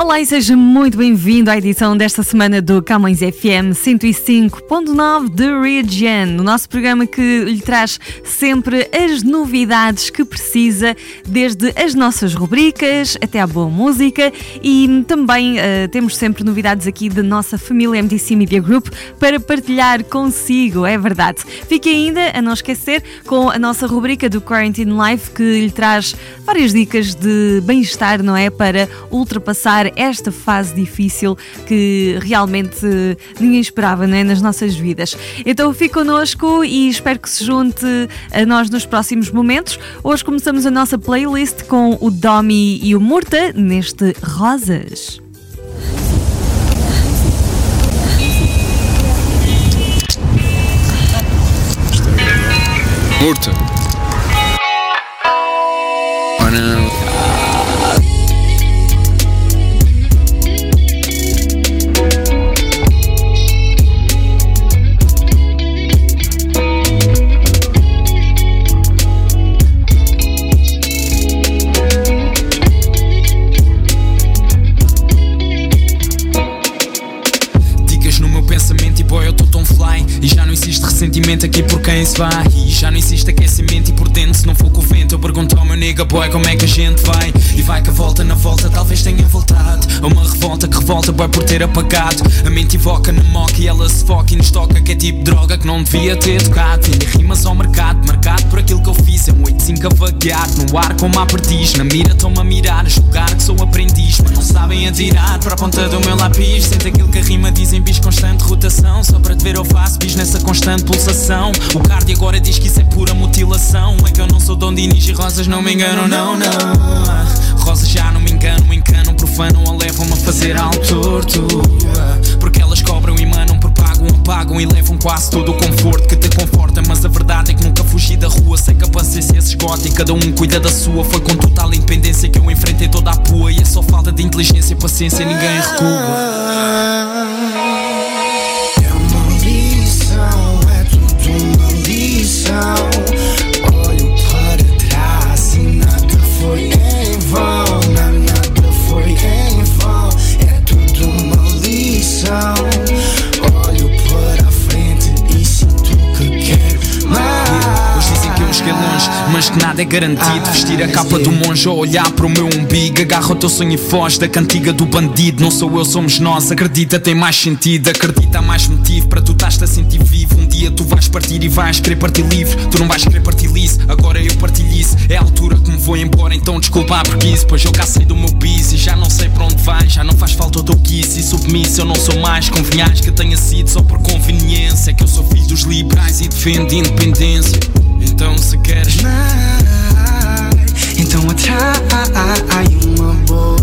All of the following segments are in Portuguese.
Olá e seja muito bem-vindo à edição desta semana do Camões FM 105.9 The Region, o nosso programa que lhe traz sempre as novidades que precisa, desde as nossas rubricas até à boa música e também uh, temos sempre novidades aqui da nossa família MDC Media Group para partilhar consigo, é verdade. Fique ainda a não esquecer com a nossa rubrica do Quarantine Life que lhe traz várias dicas de bem-estar, não é? Para ultrapassar esta fase difícil que realmente ninguém esperava né, nas nossas vidas. Então fique connosco e espero que se junte a nós nos próximos momentos. Hoje começamos a nossa playlist com o Domi e o Murta neste Rosas. Murta. Aqui por quem se vai E já não existe aquecimento e por dentro se não for com o vento Eu pergunto ao meu nigga boy como é que a gente vai? E vai que a volta na volta talvez tenha A uma revolta que revolta boy por ter apagado. A mente invoca na moca e ela se foca e nos toca Que é tipo droga que não devia ter tocado. Vende rimas ao mercado, marcado por aquilo que eu fiz. É um 85 a no ar como a perdiz. Na mira estão-me a mirar, a julgar que sou aprendiz. Mas não sabem atirar para a ponta do meu lápis. Sente aquilo que a rima diz em bis constante rotação. Só para te ver eu faço bis nessa constante pulsação. O cardio agora diz que isso é pura mutilação. É que eu não sou Dom Dinis e rosas não me enganam, não, não. Rosas já não me enganam, encanam, profanam ou levam-me a fazer algo torto. Porque elas cobram e manam, propagam, apagam e levam quase todo o conforto que te conforta. Mas a verdade é que nunca fugi da rua, sei que a paciência se esgota e cada um cuida da sua. Foi com total independência que eu enfrentei toda a pua. E é só falta de inteligência e paciência, ninguém recua. É garantido. Vestir a capa do monge ou olhar para o meu umbigo. Agarra o teu sonho e foge da cantiga do bandido. Não sou eu, somos nós. Acredita, tem mais sentido. Acredita, há mais motivo para tu estás a sentir vivo. Um dia tu vais partir e vais querer partir livre. Tu não vais querer partir liso, agora eu partilho isso. É a altura que me vou embora, então desculpa porque isso. Pois eu cá sei do meu bis e já não sei para onde vai. Já não faz falta o teu kiss e submisso. Eu não sou mais convenhais que tenha sido só por conveniência. É que eu sou filho dos liberais e defendo independência. Então se queres mais, então atrai uma boa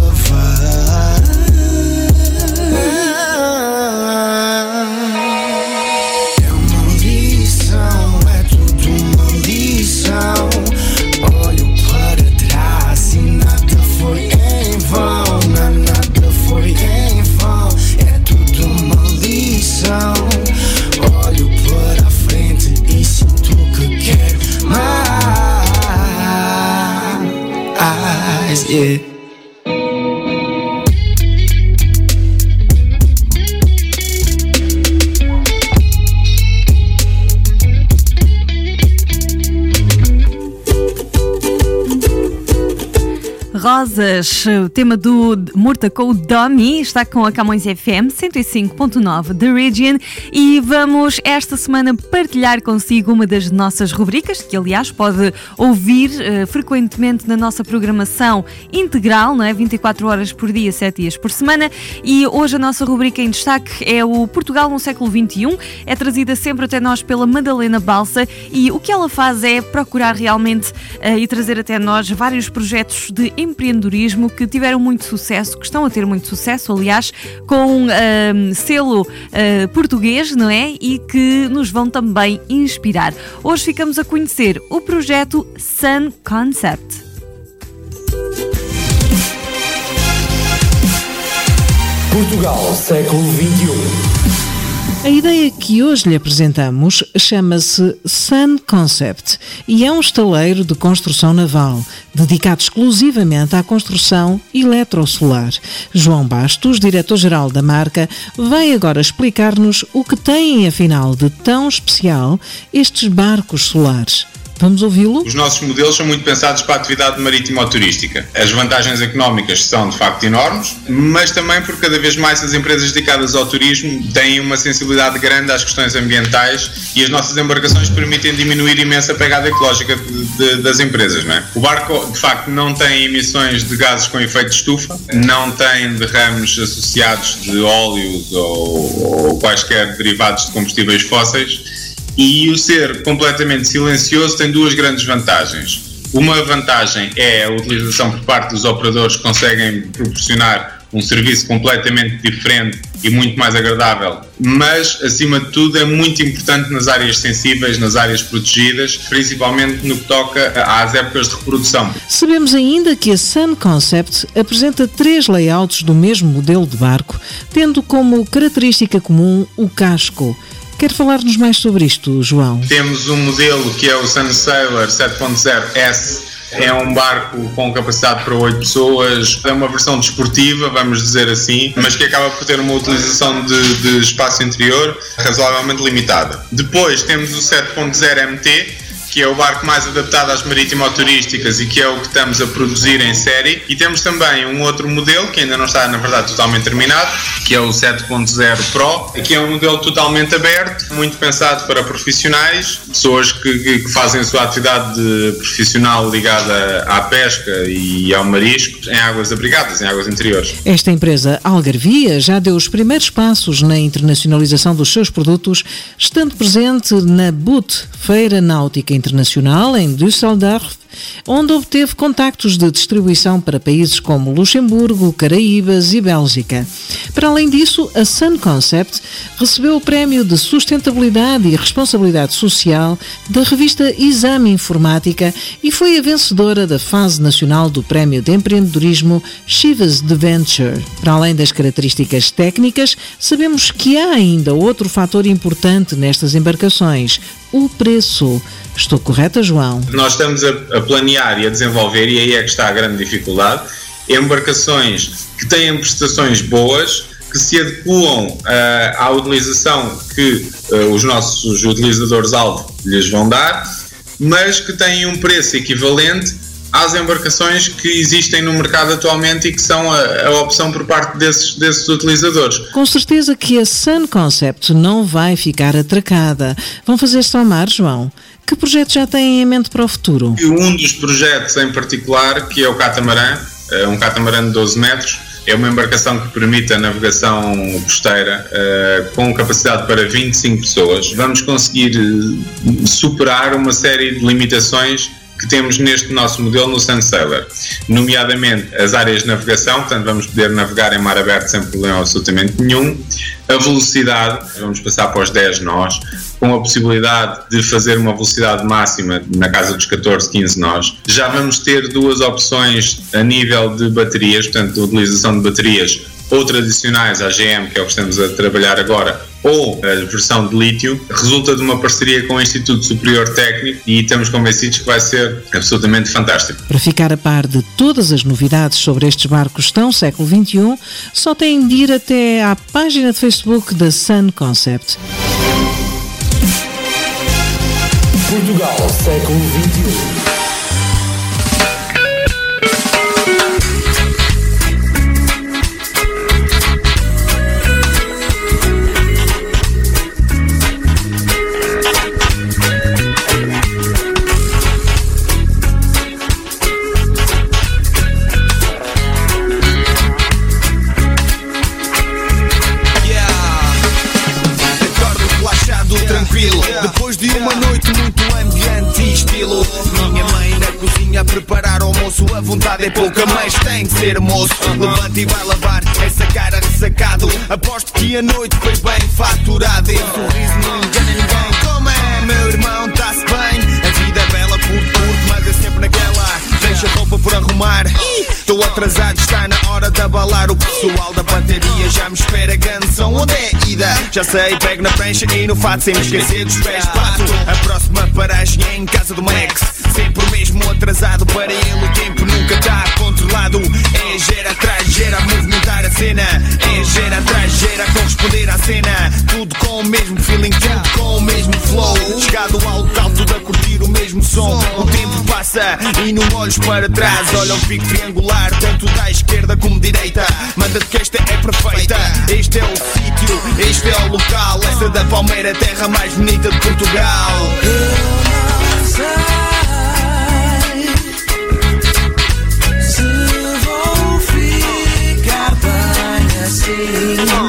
Rosas, o tema do Murta com o Domi, está com a Camões FM 105.9 The Region e vamos esta semana partilhar consigo uma das nossas rubricas, que aliás pode ouvir uh, frequentemente na nossa programação integral, não é? 24 horas por dia, 7 dias por semana. E hoje a nossa rubrica em destaque é o Portugal no século XXI, é trazida sempre até nós pela Madalena Balsa e o que ela faz é procurar realmente uh, e trazer até nós vários projetos de empreendedorismo empreendedorismo que tiveram muito sucesso, que estão a ter muito sucesso, aliás, com uh, selo uh, português, não é? E que nos vão também inspirar. Hoje ficamos a conhecer o projeto Sun Concept. Portugal, século XXI. A ideia que hoje lhe apresentamos chama-se Sun Concept e é um estaleiro de construção naval, dedicado exclusivamente à construção eletrosolar. João Bastos, diretor-geral da marca, vai agora explicar-nos o que têm, afinal, de tão especial estes barcos solares. Vamos ouvi-lo? Os nossos modelos são muito pensados para a atividade marítima ou turística. As vantagens económicas são de facto enormes, mas também porque cada vez mais as empresas dedicadas ao turismo têm uma sensibilidade grande às questões ambientais e as nossas embarcações permitem diminuir imensa pegada ecológica de, de, das empresas. Não é? O barco de facto não tem emissões de gases com efeito de estufa, não tem derrames associados de óleos ou, ou quaisquer derivados de combustíveis fósseis e o ser completamente silencioso tem duas grandes vantagens. Uma vantagem é a utilização por parte dos operadores que conseguem proporcionar um serviço completamente diferente e muito mais agradável, mas acima de tudo é muito importante nas áreas sensíveis, nas áreas protegidas, principalmente no que toca às épocas de reprodução. Sabemos ainda que a Sun Concept apresenta três layouts do mesmo modelo de barco, tendo como característica comum o casco. Quer falar-nos mais sobre isto, João? Temos um modelo que é o Sun Sailor 7.0S. É um barco com capacidade para 8 pessoas, é uma versão desportiva, vamos dizer assim, mas que acaba por ter uma utilização de, de espaço interior razoavelmente limitada. Depois temos o 7.0 MT, que é o barco mais adaptado às marítimo-turísticas e que é o que estamos a produzir em série. E temos também um outro modelo que ainda não está, na verdade, totalmente terminado, que é o 7.0 Pro, que é um modelo totalmente aberto, muito pensado para profissionais, pessoas que, que fazem a sua atividade profissional ligada à pesca e ao marisco em águas abrigadas, em águas interiores. Esta empresa Algarvia já deu os primeiros passos na internacionalização dos seus produtos, estando presente na BUT, Feira Náutica Internacional, em Düsseldorf, onde obteve contactos de distribuição para países como Luxemburgo, Caraíbas e Bélgica. Para além disso, a Sun Concept recebeu o Prémio de Sustentabilidade e Responsabilidade Social da revista Exame Informática e foi a vencedora da fase nacional do Prémio de Empreendedorismo Chivas de Venture. Para além das características técnicas, sabemos que há ainda outro fator importante nestas embarcações: o preço. Estou correta, João? Nós estamos a, planear e a desenvolver, e aí é que está a grande dificuldade, embarcações que têm prestações boas, que se adequam uh, à utilização que uh, os nossos utilizadores-alvo lhes vão dar, mas que têm um preço equivalente às embarcações que existem no mercado atualmente e que são a, a, opção por parte desses, desses utilizadores. Com certeza que a Sun Concept não vai ficar atracada. Vão fazer somar, João? Que projeto já têm em mente para o futuro? Um dos projetos em particular, que é o catamarã, é um catamarã de 12 metros, é uma embarcação que permite a navegação costeira uh, com capacidade para 25 pessoas. Vamos conseguir eh, superar uma série de limitações que temos neste nosso modelo no Sunsailor, nomeadamente as áreas de navegação, portanto vamos poder navegar em mar aberto sem problema absolutamente nenhum, a velocidade, vamos passar para os 10 nós, com a possibilidade de fazer uma velocidade máxima na casa dos 14, 15 nós. Já vamos ter duas opções a nível de baterias, portanto, de utilização de baterias ou tradicionais, a GM, que é o que estamos a trabalhar agora, ou a versão de lítio, resulta de uma parceria com o Instituto Superior Técnico e estamos convencidos que vai ser absolutamente fantástico. Para ficar a par de todas as novidades sobre estes barcos tão século XXI, só têm de ir até à página de Facebook da Sun Concept. Portugal, século XXI. Pessoal da bateria já me espera. Canção, onde é ida? Já sei, pego na prancha e no fato sem me esquecer dos pés. Pato, a próxima paragem é em casa do Max. Sempre mesmo atrasado para ele. O tempo nunca está controlado. É gera atrás, gera movimentar a cena. É gera atrás, gera corresponder à cena. Tudo com o mesmo feeling, tudo com o mesmo flow. Chegado alto, tudo a curtir o mesmo som. O e não olhos para trás. Olha o pico triangular, tanto da esquerda como direita. Manda-te que esta é perfeita. Este é o sítio, este é o local. Essa da Palmeira, terra mais bonita de Portugal. Se vou ficar bem assim,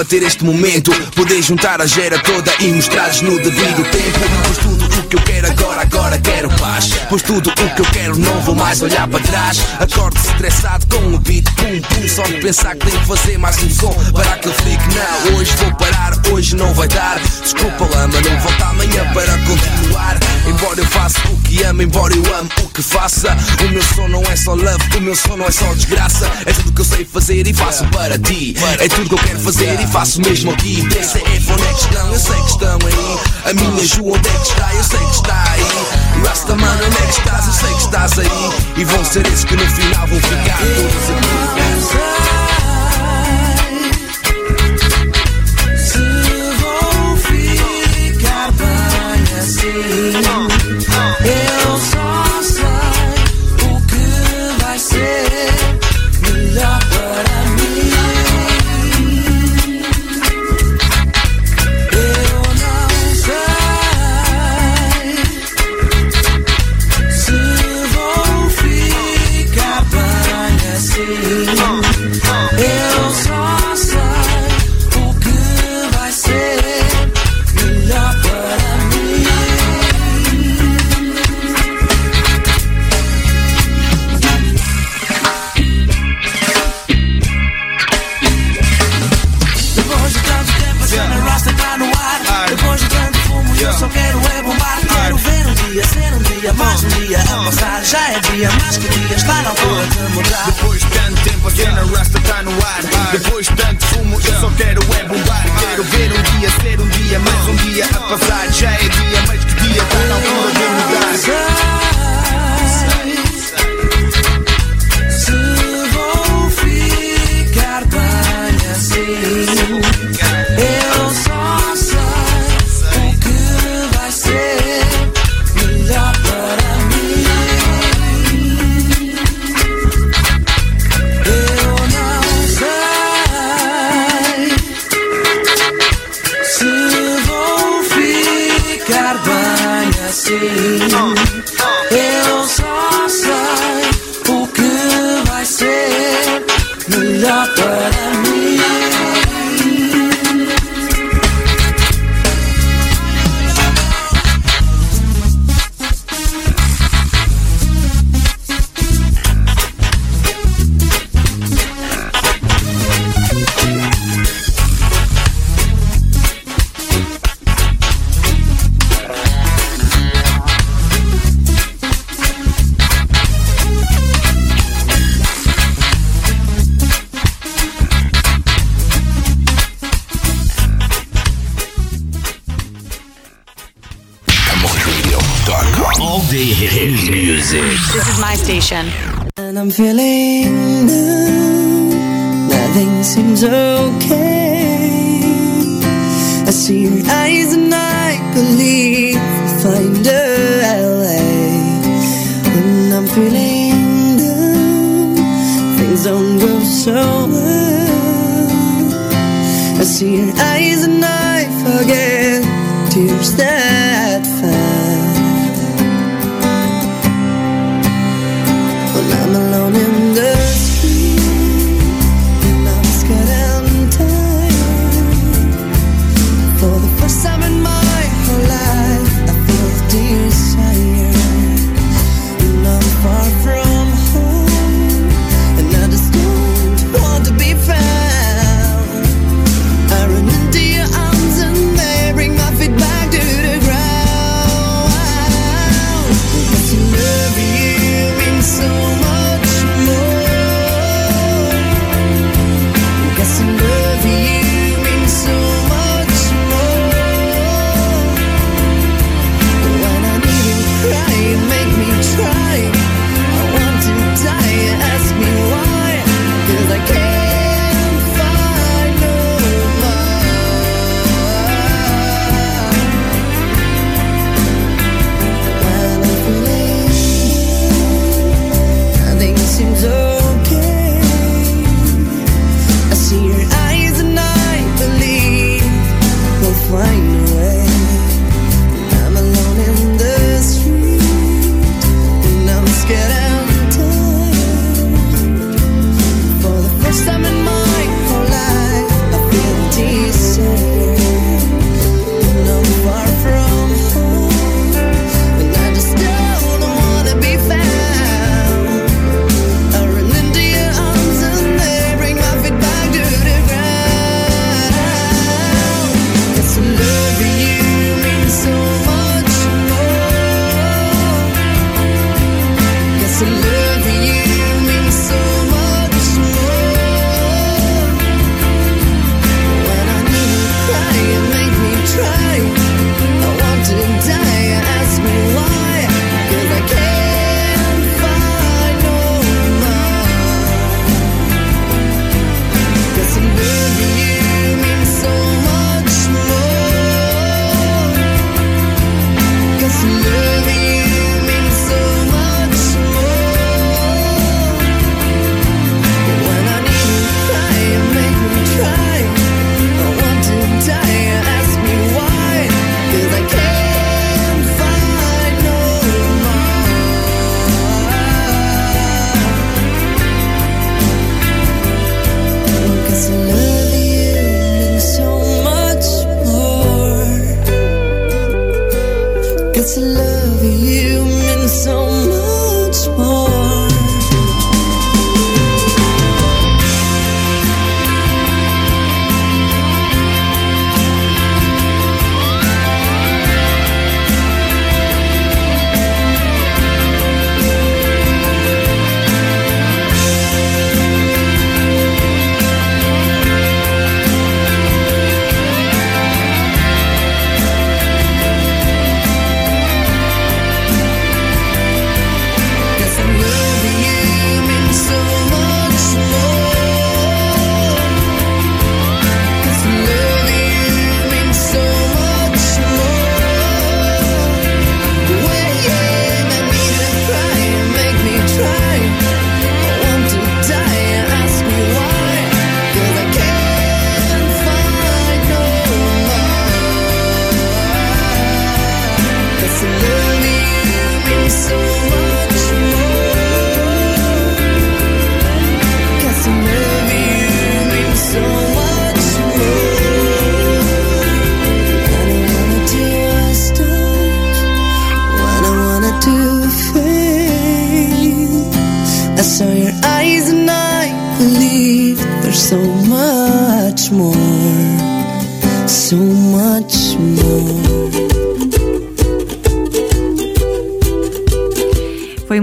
procurava ter este momento. Poder juntar a gera toda e mostrar-lhes no devido tempo. Pois tudo o que eu quero agora, agora quero paz. Pois tudo o que eu quero não vou mais olhar para trás. Acordo estressado com o beat, pum pum Só de pensar que tenho que fazer mais um som Para que eu fique, não, hoje vou parar, hoje não vai dar. Desculpa lá, mas não volto amanhã para continuar. Embora eu faça o que amo, embora eu amo o que faça. O meu som não é só love, o meu som não é só desgraça. É tudo que eu sei fazer e faço para ti. É tudo que eu quero fazer e faço mesmo aqui. DCF, onde é que estão? Eu sei que estão aí. A minha Ju, onde é que está? Eu sei que está aí. Rastaman, onde é que estás? Eu sei que estás aí. E vão ser esses que no final vão ficar todos aqui Já é dia, mais que dia, está na altura de mudar. Depois de tanto tempo a cena rasta tá no ar. Depois de tanto fumo eu só quero é bombar. Quero ver um dia, ser um dia, mais um dia a passar. Já é dia, feeling now. Nothing seems okay. I see your eyes and I believe we'll Find a LA When I'm feeling down Things don't go so well. I see your eyes and I forget Tears that love you meant so much more.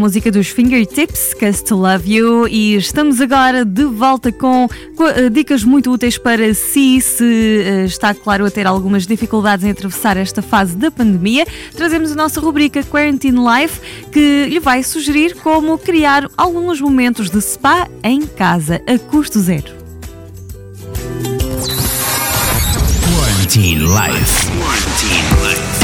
música dos Fingertips, Cause to Love You, e estamos agora de volta com eh, dicas muito úteis para si, se eh, está claro a ter algumas dificuldades em atravessar esta fase da pandemia. Trazemos a nossa rubrica Quarantine Life, que lhe vai sugerir como criar alguns momentos de spa em casa, a custo zero. Quarantine Life. Quarantine Life.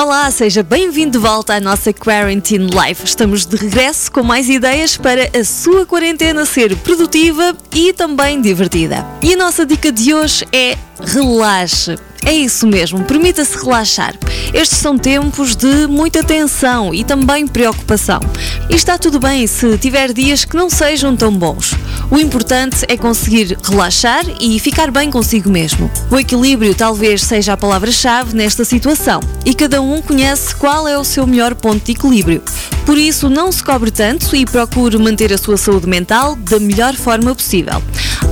Olá, seja bem-vindo de volta à nossa Quarantine Life. Estamos de regresso com mais ideias para a sua quarentena ser produtiva e também divertida. E a nossa dica de hoje é relaxe. É isso mesmo, permita-se relaxar. Estes são tempos de muita tensão e também preocupação. E está tudo bem se tiver dias que não sejam tão bons. O importante é conseguir relaxar e ficar bem consigo mesmo. O equilíbrio talvez seja a palavra-chave nesta situação e cada um conhece qual é o seu melhor ponto de equilíbrio. Por isso, não se cobre tanto e procure manter a sua saúde mental da melhor forma possível.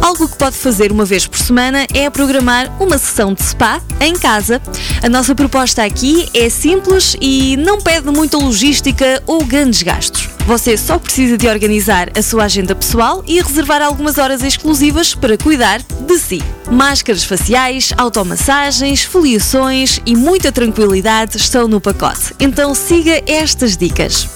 Algo que pode fazer uma vez por semana é programar uma sessão de spa em casa. A nossa proposta aqui é simples e não pede muita logística ou grandes gastos. Você só precisa de organizar a sua agenda pessoal e reservar algumas horas exclusivas para cuidar de si. Máscaras faciais, automassagens, foliações e muita tranquilidade estão no pacote. Então siga estas dicas.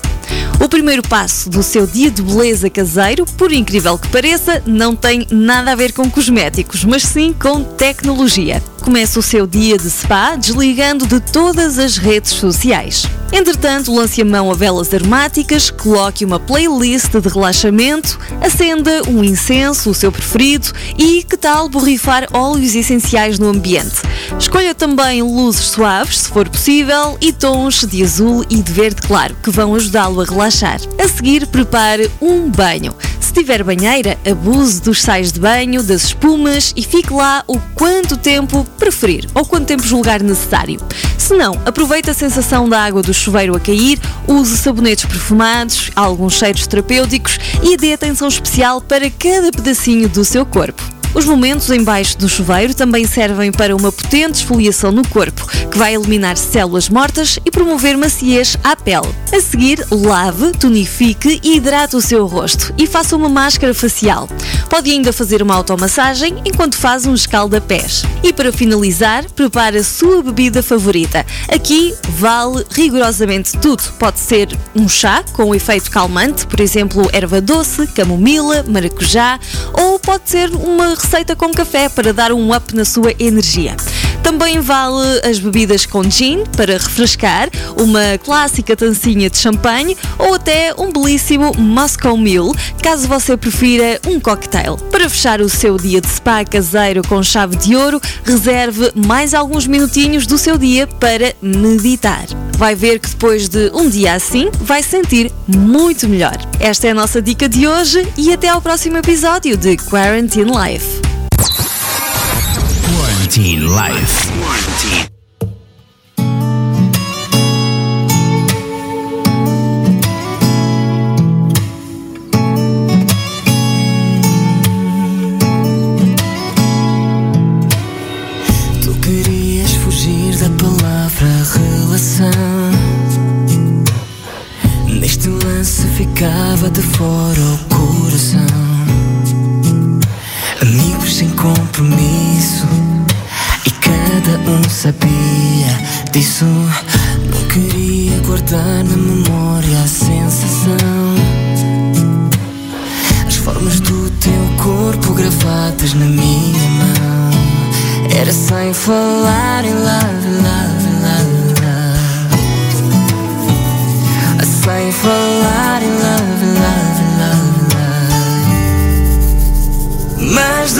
O primeiro passo do seu dia de beleza caseiro, por incrível que pareça, não tem nada a ver com cosméticos, mas sim com tecnologia. Comece o seu dia de spa desligando de todas as redes sociais. Entretanto, lance a mão a velas aromáticas, coloque uma playlist de relaxamento, acenda um incenso, o seu preferido, e que tal borrifar óleos essenciais no ambiente? Escolha também luzes suaves, se for possível, e tons de azul e de verde claro, que vão ajudá-lo a relaxar. A seguir, prepare um banho. Se tiver banheira, abuse dos sais de banho, das espumas e fique lá o quanto tempo preferir ou quanto tempo julgar necessário. Se não, aproveite a sensação da água do chuveiro a cair, use sabonetes perfumados, alguns cheiros terapêuticos e dê atenção especial para cada pedacinho do seu corpo. Os momentos embaixo do chuveiro também servem para uma potente esfoliação no corpo, que vai eliminar células mortas e promover maciez à pele. A seguir, lave, tonifique e hidrate o seu rosto e faça uma máscara facial. Pode ainda fazer uma automassagem enquanto faz um escalda-pés. E para finalizar, prepare a sua bebida favorita. Aqui vale rigorosamente tudo. Pode ser um chá com efeito calmante, por exemplo, erva doce, camomila, maracujá, ou pode ser uma receita com café para dar um up na sua energia. Também vale as bebidas com gin para refrescar, uma clássica tancinha de champanhe ou até um belíssimo Moscow Mule, caso você prefira um cocktail. Para fechar o seu dia de spa caseiro com chave de ouro, reserve mais alguns minutinhos do seu dia para meditar. Vai ver que depois de um dia assim, vai sentir muito melhor. Esta é a nossa dica de hoje e até ao próximo episódio de Quarantine Life. Quarantine Life. Quarantine. Tu de fora o coração. Amigos sem compromisso. E cada um sabia disso. Não queria guardar na memória a sensação. As formas do teu corpo gravadas na minha mão. Era sem falar em love, Sem falar em love, love, love, love. Mas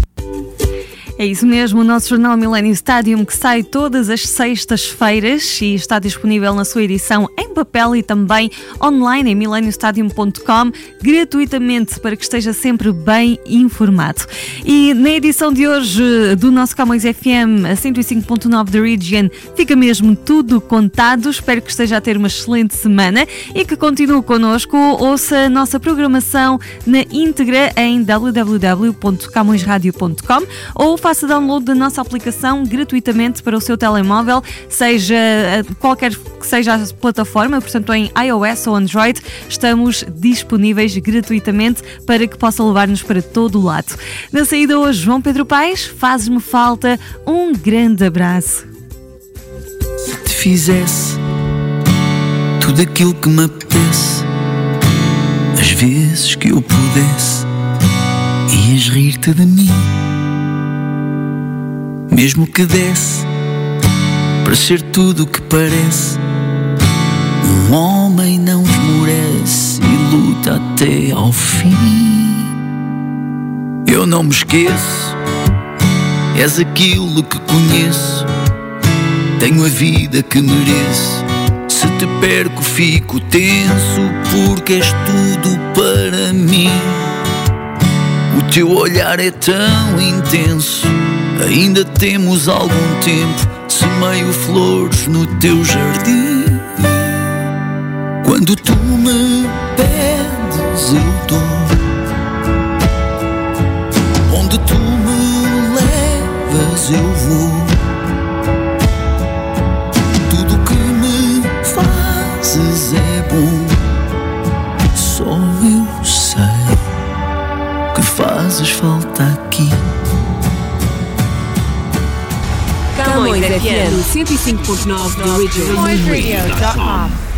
É isso mesmo, o nosso jornal Millennium Stadium que sai todas as sextas-feiras e está disponível na sua edição em papel e também online em millenniumstadium.com gratuitamente para que esteja sempre bem informado. E na edição de hoje do nosso Camões FM a 105.9 da Region fica mesmo tudo contado. Espero que esteja a ter uma excelente semana e que continue connosco. Ouça a nossa programação na íntegra em www.camõesradio.com ou faça download da nossa aplicação gratuitamente para o seu telemóvel, seja eh, qualquer que seja a plataforma, portanto em iOS ou Android, estamos disponíveis gratuitamente para que possa levar-nos para todo o lado. Na saída hoje, João Pedro Paes, fazes-me falta um grande abraço. Se te fizesse tudo aquilo que me apetece, as vezes que eu pudesse, ias rir-te de mim. Mesmo que desse para ser tudo o que parece, um homem não esmorece e luta até ao fim. Eu não me esqueço, és aquilo que conheço. Tenho a vida que mereço. Se te perco, fico tenso, porque és tudo para mim. O teu olhar é tão intenso. Ainda temos algum tempo. Semeio flores no teu jardim. Quando tu me pedes, eu dou. Onde tu me levas, eu vou. 105.9 The Original.